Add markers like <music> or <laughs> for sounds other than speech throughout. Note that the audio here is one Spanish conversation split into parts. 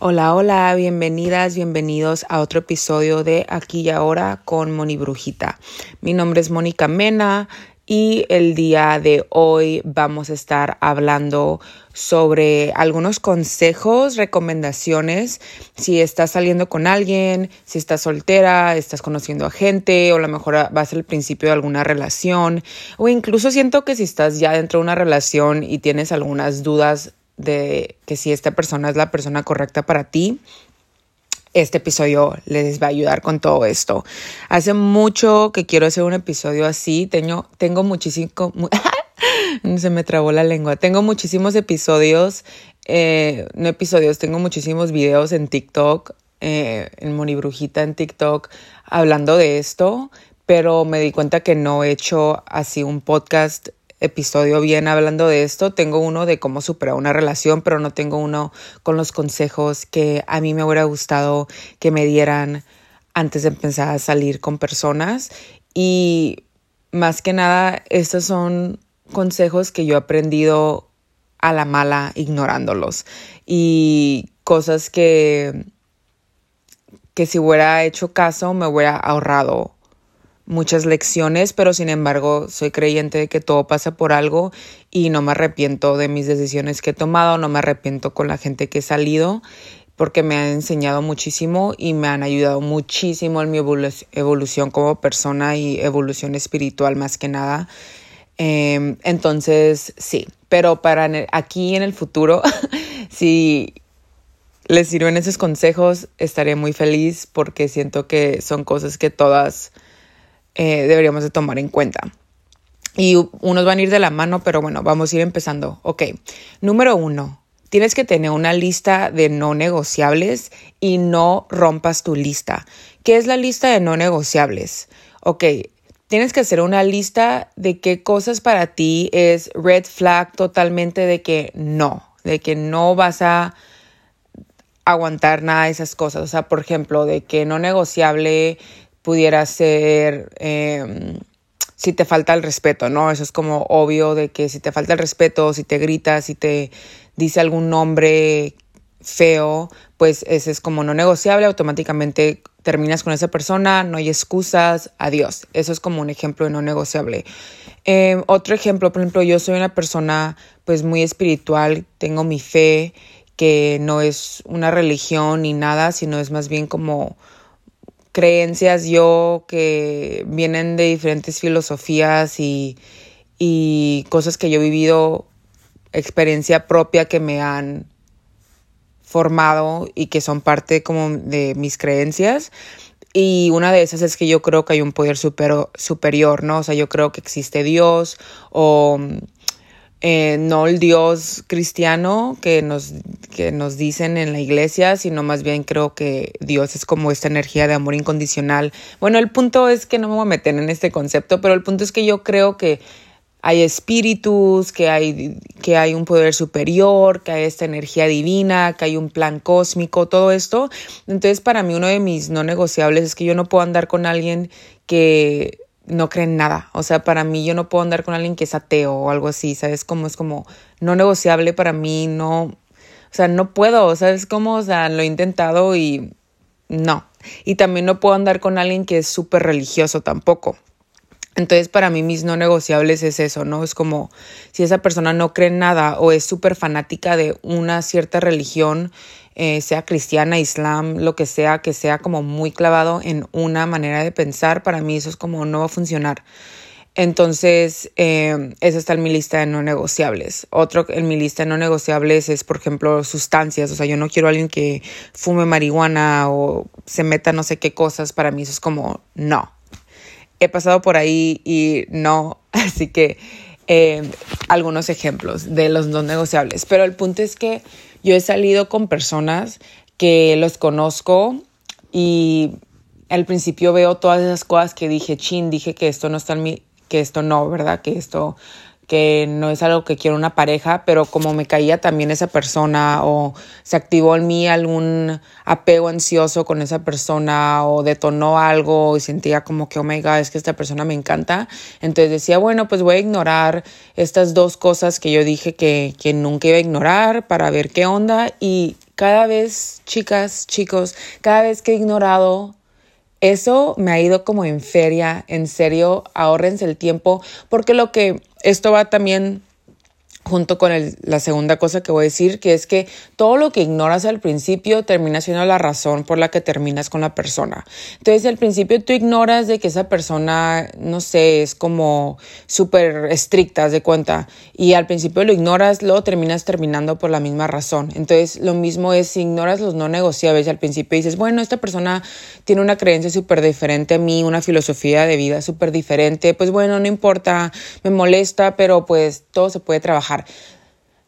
Hola, hola, bienvenidas, bienvenidos a otro episodio de Aquí y Ahora con Moni Brujita. Mi nombre es Mónica Mena y el día de hoy vamos a estar hablando sobre algunos consejos, recomendaciones, si estás saliendo con alguien, si estás soltera, estás conociendo a gente o a lo mejor va a ser el principio de alguna relación o incluso siento que si estás ya dentro de una relación y tienes algunas dudas de que si esta persona es la persona correcta para ti, este episodio les va a ayudar con todo esto. Hace mucho que quiero hacer un episodio así. Tengo, tengo muchísimo. <laughs> se me trabó la lengua. Tengo muchísimos episodios. Eh, no episodios, tengo muchísimos videos en TikTok, eh, en Monibrujita en TikTok, hablando de esto. Pero me di cuenta que no he hecho así un podcast episodio bien hablando de esto. Tengo uno de cómo superar una relación, pero no tengo uno con los consejos que a mí me hubiera gustado que me dieran antes de empezar a salir con personas. Y más que nada, estos son consejos que yo he aprendido a la mala ignorándolos. Y cosas que, que si hubiera hecho caso me hubiera ahorrado muchas lecciones, pero sin embargo soy creyente de que todo pasa por algo y no me arrepiento de mis decisiones que he tomado, no me arrepiento con la gente que he salido porque me han enseñado muchísimo y me han ayudado muchísimo en mi evolución como persona y evolución espiritual más que nada. Em, entonces, sí, pero para aquí en el futuro, <laughs> si les sirven esos consejos, estaré muy feliz porque siento que son cosas que todas eh, deberíamos de tomar en cuenta. Y unos van a ir de la mano, pero bueno, vamos a ir empezando. Ok, número uno, tienes que tener una lista de no negociables y no rompas tu lista. ¿Qué es la lista de no negociables? Ok, tienes que hacer una lista de qué cosas para ti es red flag totalmente de que no, de que no vas a aguantar nada de esas cosas. O sea, por ejemplo, de que no negociable pudiera ser em, si te falta el respeto, ¿no? Eso es como obvio de que si te falta el respeto, si te grita, si te dice algún nombre feo, pues ese es como no negociable, automáticamente terminas con esa persona, no hay excusas, adiós. Eso es como un ejemplo de no negociable. Em, otro ejemplo, por ejemplo, yo soy una persona pues muy espiritual, tengo mi fe, que no es una religión ni nada, sino es más bien como creencias yo que vienen de diferentes filosofías y, y cosas que yo he vivido, experiencia propia que me han formado y que son parte como de mis creencias. Y una de esas es que yo creo que hay un poder superior, ¿no? O sea, yo creo que existe Dios o eh, no el Dios cristiano que nos, que nos dicen en la iglesia, sino más bien creo que Dios es como esta energía de amor incondicional. Bueno, el punto es que no me voy a meter en este concepto, pero el punto es que yo creo que hay espíritus, que hay, que hay un poder superior, que hay esta energía divina, que hay un plan cósmico, todo esto. Entonces, para mí uno de mis no negociables es que yo no puedo andar con alguien que no creen nada. O sea, para mí yo no puedo andar con alguien que es ateo o algo así, ¿sabes? Como es como no negociable para mí, no, o sea, no puedo, ¿sabes? Como, o sea, lo he intentado y no. Y también no puedo andar con alguien que es súper religioso tampoco. Entonces, para mí mis no negociables es eso, ¿no? Es como si esa persona no cree en nada o es súper fanática de una cierta religión, eh, sea cristiana, islam, lo que sea, que sea como muy clavado en una manera de pensar, para mí eso es como no va a funcionar. Entonces, eh, eso está en mi lista de no negociables. Otro en mi lista de no negociables es, por ejemplo, sustancias. O sea, yo no quiero a alguien que fume marihuana o se meta no sé qué cosas. Para mí eso es como no. He pasado por ahí y no. <laughs> Así que eh, algunos ejemplos de los no negociables. Pero el punto es que yo he salido con personas que los conozco y al principio veo todas esas cosas que dije, chin, dije que esto no está en mi, que esto no, ¿verdad? Que esto que no es algo que quiero una pareja, pero como me caía también esa persona o se activó en mí algún apego ansioso con esa persona o detonó algo y sentía como que, oh my God, es que esta persona me encanta. Entonces decía, bueno, pues voy a ignorar estas dos cosas que yo dije que, que nunca iba a ignorar para ver qué onda y cada vez, chicas, chicos, cada vez que he ignorado eso me ha ido como en feria, en serio, ahórrense el tiempo, porque lo que esto va también junto con la segunda cosa que voy a decir, que es que todo lo que ignoras al principio termina siendo la razón por la que terminas con la persona. Entonces, al principio tú ignoras de que esa persona, no sé, es como súper estricta, de cuenta, y al principio lo ignoras, luego terminas terminando por la misma razón. Entonces, lo mismo es si ignoras los no negociables al principio dices, bueno, esta persona tiene una creencia súper diferente a mí, una filosofía de vida súper diferente, pues bueno, no importa, me molesta, pero pues todo se puede trabajar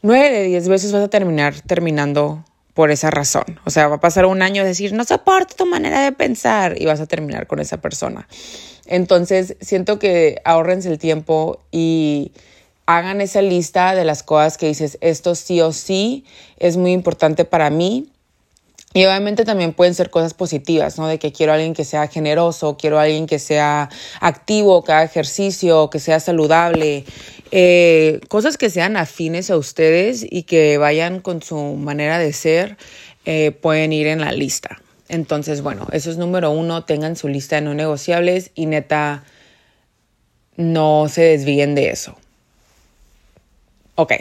Nueve de diez veces vas a terminar terminando por esa razón. O sea, va a pasar un año decir, no soporto tu manera de pensar y vas a terminar con esa persona. Entonces, siento que ahorrense el tiempo y hagan esa lista de las cosas que dices, esto sí o sí es muy importante para mí y obviamente también pueden ser cosas positivas, ¿no? De que quiero a alguien que sea generoso, quiero a alguien que sea activo, que haga ejercicio, que sea saludable, eh, cosas que sean afines a ustedes y que vayan con su manera de ser, eh, pueden ir en la lista. Entonces, bueno, eso es número uno, tengan su lista de no negociables y neta, no se desvíen de eso. Ok,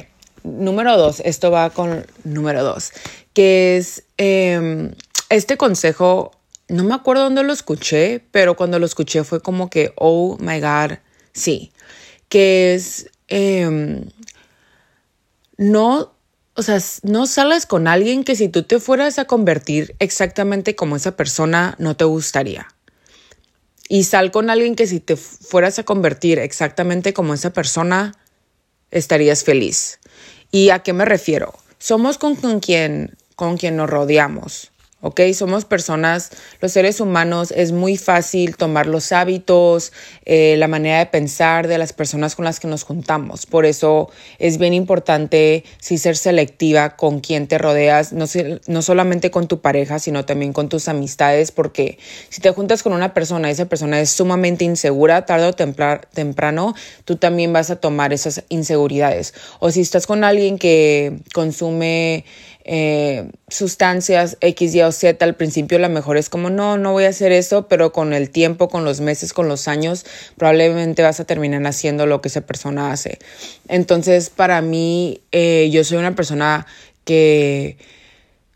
número dos, esto va con número dos, que es em, este consejo, no me acuerdo dónde lo escuché, pero cuando lo escuché fue como que, oh my God, sí, que es, em, no, o sea, no con alguien que si tú te fueras a convertir exactamente como esa persona, no te gustaría. Y sal con alguien que si te fueras a convertir exactamente como esa persona, estarías feliz. ¿Y a qué me refiero? Somos con, con quien, con quien nos rodeamos. ¿Ok? Somos personas, los seres humanos, es muy fácil tomar los hábitos, eh, la manera de pensar de las personas con las que nos juntamos. Por eso es bien importante sí ser selectiva con quien te rodeas, no, no solamente con tu pareja, sino también con tus amistades, porque si te juntas con una persona y esa persona es sumamente insegura, tarde o temprano, tú también vas a tomar esas inseguridades. O si estás con alguien que consume eh, sustancias X, Y o Z, al principio la mejor es como, no, no voy a hacer eso, pero con el tiempo, con los meses, con los años, probablemente vas a terminar haciendo lo que esa persona hace. Entonces, para mí, eh, yo soy una persona que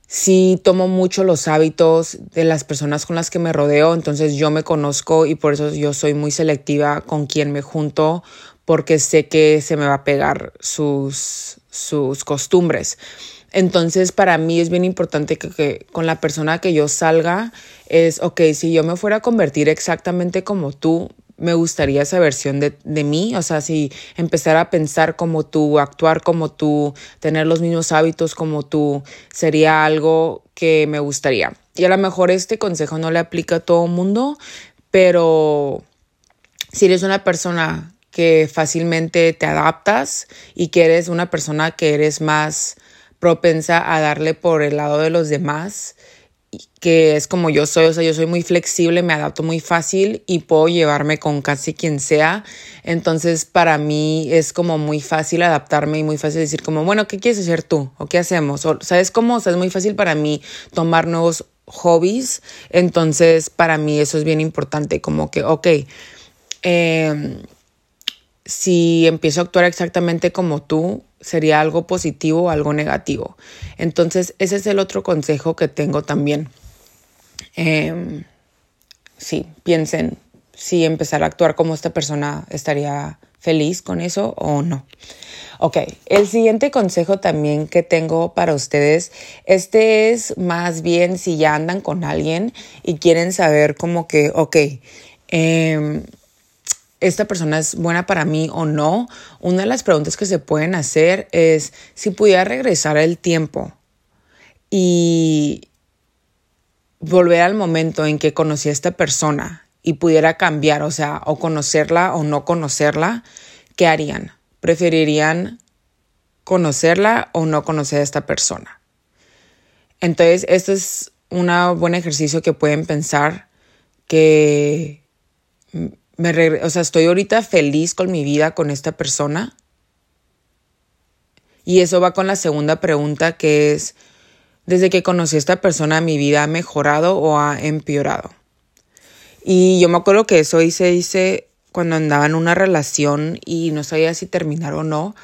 sí tomo mucho los hábitos de las personas con las que me rodeo, entonces yo me conozco y por eso yo soy muy selectiva con quien me junto porque sé que se me va a pegar sus, sus costumbres. Entonces, para mí es bien importante que, con la persona que yo salga es, ok, si yo me fuera a convertir exactamente como tú, me gustaría esa versión de, de, mí, o sea, si empezar a pensar como tú, actuar como tú, tener los mismos hábitos como tú, sería algo que me gustaría. Y a lo mejor este consejo no le aplica a todo el mundo, pero si eres una persona que fácilmente te adaptas y que eres una persona que eres más propensa a darle por el lado de los demás, que es como yo soy, o sea, yo soy muy flexible, me adapto muy fácil y puedo llevarme con casi quien sea. Entonces, para mí es como muy fácil adaptarme y muy fácil decir como, bueno, ¿qué quieres hacer tú? ¿O qué hacemos? O, ¿Sabes cómo? O sea, es muy fácil para mí tomar nuevos hobbies. Entonces, para mí eso es bien importante, como que, ok, eh, si empiezo a actuar exactamente como tú, sería algo positivo o algo negativo. Entonces, ese es el otro consejo que tengo también. Eh, sí, piensen si empezar a actuar como esta persona estaría feliz con eso o no. Ok, el siguiente consejo también que tengo para ustedes, este es más bien si ya andan con alguien y quieren saber como que, ok, eh, esta persona es buena para mí o no, una de las preguntas que se pueden hacer es si pudiera regresar el tiempo y volver al momento en que conocí a esta persona y pudiera cambiar, o sea, o conocerla o no conocerla, ¿qué harían? ¿Preferirían conocerla o no conocer a esta persona? Entonces, este es un buen ejercicio que pueden pensar que me o sea, estoy ahorita feliz con mi vida con esta persona. Y eso va con la segunda pregunta que es, desde que conocí a esta persona mi vida ha mejorado o ha empeorado. Y yo me acuerdo que eso hice, hice cuando andaba en una relación y no sabía si terminar o no.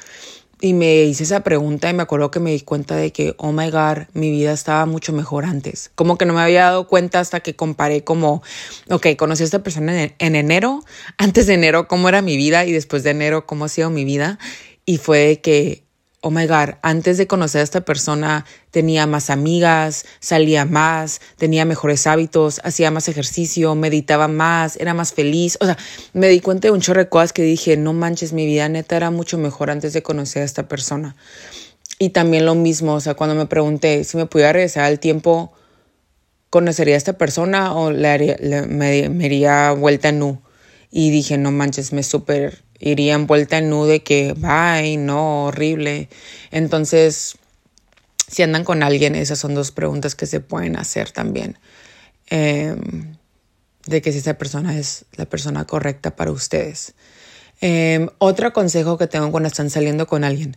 Y me hice esa pregunta y me acuerdo que me di cuenta de que, oh my God, mi vida estaba mucho mejor antes. Como que no me había dado cuenta hasta que comparé como, ok, conocí a esta persona en, en enero, antes de enero cómo era mi vida y después de enero cómo ha sido mi vida. Y fue que oh my God, antes de conocer a esta persona tenía más amigas, salía más, tenía mejores hábitos, hacía más ejercicio, meditaba más, era más feliz. O sea, me di cuenta de un chorro que dije, no manches, mi vida neta era mucho mejor antes de conocer a esta persona. Y también lo mismo, o sea, cuando me pregunté si me pudiera regresar al tiempo, ¿conocería a esta persona o le, haría, me, me haría vuelta nu? Y dije, no manches, me súper iría envuelta en nude que, bye, no, horrible. Entonces, si andan con alguien, esas son dos preguntas que se pueden hacer también. Em, de que si esa persona es la persona correcta para ustedes. Eh, otro consejo que tengo cuando están saliendo con alguien.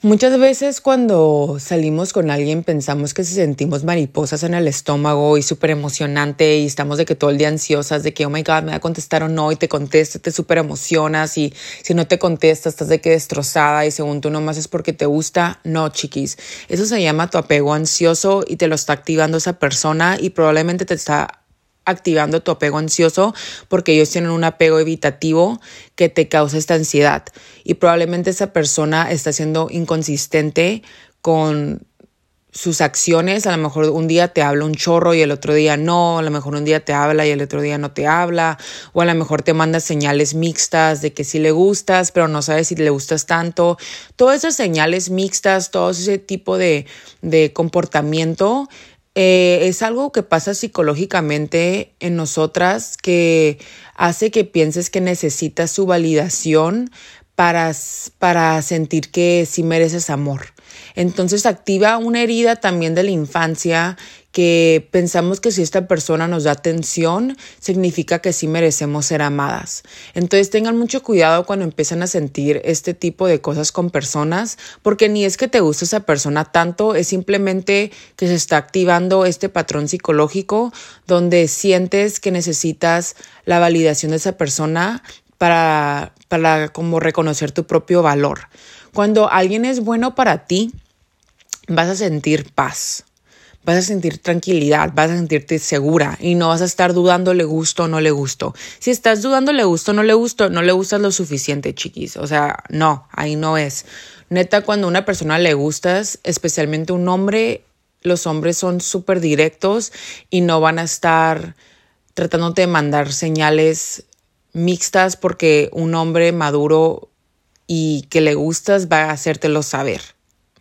Muchas veces cuando salimos con alguien pensamos que si sentimos mariposas en el estómago y súper emocionante y estamos de que todo el día ansiosas de que, oh my God, me va a contestar o no y te contesta, te súper emocionas y si no te contesta estás de que destrozada y según tú nomás es porque te gusta. No, chiquis. Eso se llama tu apego ansioso y te lo está activando esa persona y probablemente te está activando tu apego ansioso porque ellos tienen un apego evitativo que te causa esta ansiedad. Y probablemente esa persona está siendo inconsistente con sus acciones, a lo mejor un día te habla un chorro y el otro día no, a lo mejor un día te habla y el otro día no te habla, o a lo mejor te manda señales mixtas de que sí le gustas, pero no sabes si le gustas tanto. Todas esas señales mixtas, todo ese tipo de, de comportamiento eh, es algo que pasa psicológicamente en nosotras que hace que pienses que necesitas su validación para, para sentir que sí mereces amor. Entonces activa una herida también de la infancia que pensamos que si esta persona nos da atención, significa que sí merecemos ser amadas. Entonces tengan mucho cuidado cuando empiezan a sentir este tipo de cosas con personas, porque ni es que te guste esa persona tanto, es simplemente que se está activando este patrón psicológico donde sientes que necesitas la validación de esa persona para, para como reconocer tu propio valor. Cuando alguien es bueno para ti, vas a sentir paz vas a sentir tranquilidad, vas a sentirte segura y no vas a estar dudando le gusto o no le gusto. Si estás dudando le gusto o no le gusto, no le gustas lo suficiente, chiquis. O sea, no, ahí no es. Neta, cuando a una persona le gustas, especialmente un hombre, los hombres son súper directos y no van a estar tratándote de mandar señales mixtas porque un hombre maduro y que le gustas va a hacértelo saber.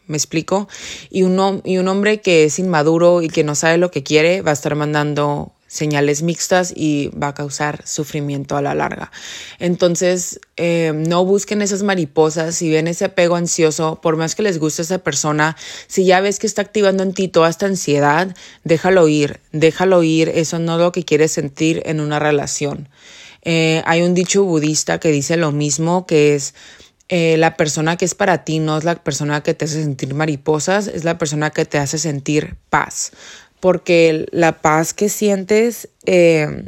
¿Me explico? Y un, y un hombre que es inmaduro y que no sabe lo que quiere va a estar mandando señales mixtas y va a causar sufrimiento a la larga. Entonces, eh, no busquen esas mariposas, si ven ese apego ansioso, por más que les guste esa persona, si ya ves que está activando en ti toda esta ansiedad, déjalo ir, déjalo ir, eso no es lo que quieres sentir en una relación. Eh, hay un dicho budista que dice lo mismo, que es eh, la persona que es para ti no es la persona que te hace sentir mariposas, es la persona que te hace sentir paz. Porque la paz que sientes, eh,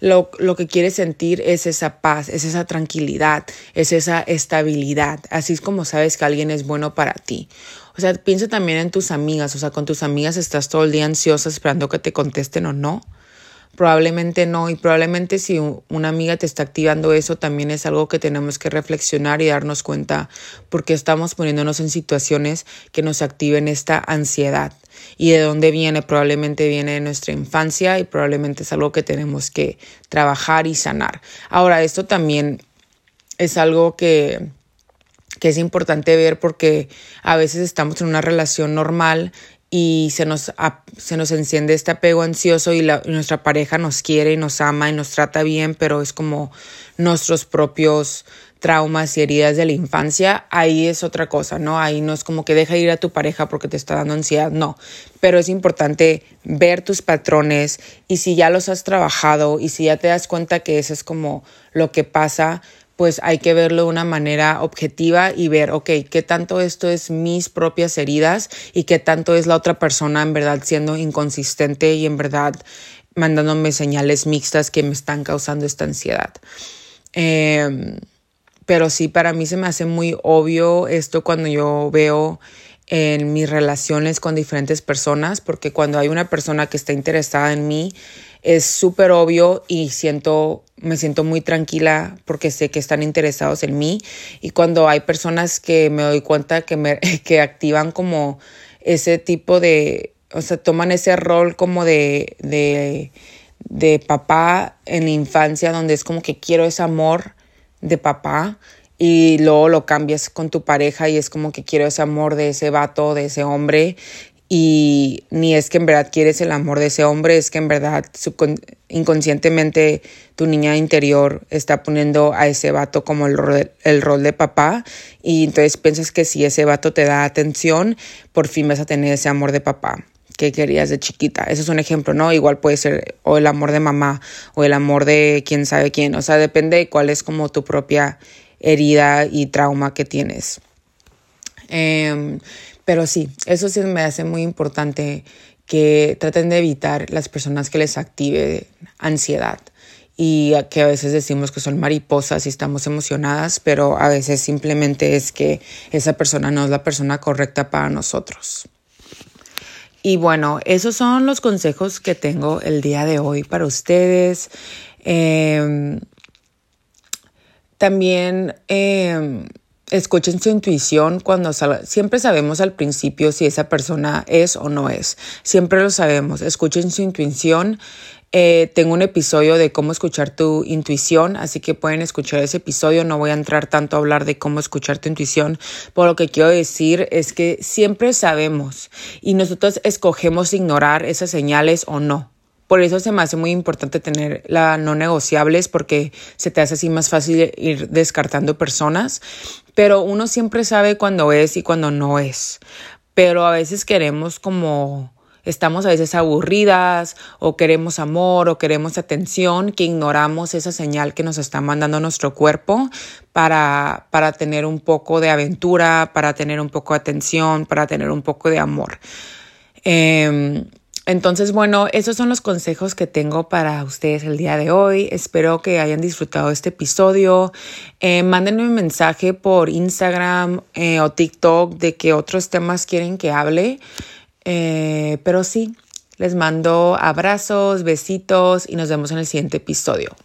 lo, lo, que quieres sentir es esa paz, es esa tranquilidad, es esa estabilidad. Así es como sabes que alguien es bueno para ti. O sea, piensa también en tus amigas. O sea, con tus amigas estás todo el día ansiosa esperando que te contesten o no. Probablemente no, y probablemente si una amiga te está activando eso, también es algo que tenemos que reflexionar y darnos cuenta porque estamos poniéndonos en situaciones que nos activen esta ansiedad. ¿Y de dónde viene? Probablemente viene de nuestra infancia y probablemente es algo que tenemos que trabajar y sanar. Ahora, esto también es algo que que es importante ver porque a veces estamos en una relación normal y se nos, se nos enciende este apego ansioso y, la, nuestra pareja nos quiere y nos ama y nos trata bien, pero es como nuestros propios traumas y heridas de la infancia, ahí es otra cosa, ¿no? Ahí no es como que deja ir a tu pareja porque te está dando ansiedad, no. Pero es importante ver tus patrones y si ya los has trabajado y si ya te das cuenta que eso es como lo que pasa, pues hay que verlo de una manera objetiva y ver, ok, qué tanto esto es mis propias heridas y qué tanto es la otra persona en verdad siendo inconsistente y en verdad mandándome señales mixtas que me están causando esta ansiedad. Em, pero sí, para mí se me hace muy obvio esto cuando yo veo en mis relaciones con diferentes personas, porque cuando hay una persona que está interesada en mí, es súper obvio y siento, me siento muy tranquila porque sé que están interesados en mí. Y cuando hay personas que me doy cuenta que, me, <laughs> que activan como ese tipo de, o sea, toman ese rol como de, de, de papá en la infancia, donde es como que quiero ese amor de papá y luego lo cambias con tu pareja y es como que quiero ese amor de ese vato, de ese hombre y ni es que en verdad quieres el amor de ese hombre, es que en verdad inconscientemente tu niña interior está poniendo a ese vato como el rol, el rol de papá y entonces piensas que si ese vato te da atención, por fin vas a tener ese amor de papá que querías de chiquita. Ese es un ejemplo, ¿no? Igual puede ser o el amor de mamá o el amor de quién sabe quién. O sea, depende de cuál es como tu propia herida y trauma que tienes. Em, pero sí, eso sí me hace muy importante que traten de evitar las personas que les active ansiedad y que a veces decimos que son mariposas y estamos emocionadas, pero a veces simplemente es que esa persona no es la persona correcta para nosotros. Y bueno, esos son los consejos que tengo el día de hoy para ustedes. Em, también eh, escuchen su intuición cuando siempre sabemos al principio si esa persona es o no es. Siempre lo sabemos. Escuchen su intuición. Eh, tengo un episodio de cómo escuchar tu intuición, así que pueden escuchar ese episodio. No voy a entrar tanto a hablar de cómo escuchar tu intuición, pero lo que quiero decir es que siempre sabemos y nosotros escogemos ignorar esas señales o no. Por eso se me hace muy importante tener la no negociables porque se te hace así más fácil ir descartando personas, pero uno siempre sabe cuándo es y cuándo no es. Pero a veces queremos como estamos a veces aburridas o queremos amor o queremos atención, que ignoramos esa señal que nos está mandando nuestro cuerpo para, para tener un poco de aventura, para tener un poco de atención, para tener un poco de amor. Eh, entonces, bueno, esos son los consejos que tengo para ustedes el día de hoy. Espero que hayan disfrutado este episodio. Eh, mándenme un mensaje por Instagram eh, o TikTok de qué otros temas quieren que hable. Eh, pero sí, les mando abrazos, besitos y nos vemos en el siguiente episodio.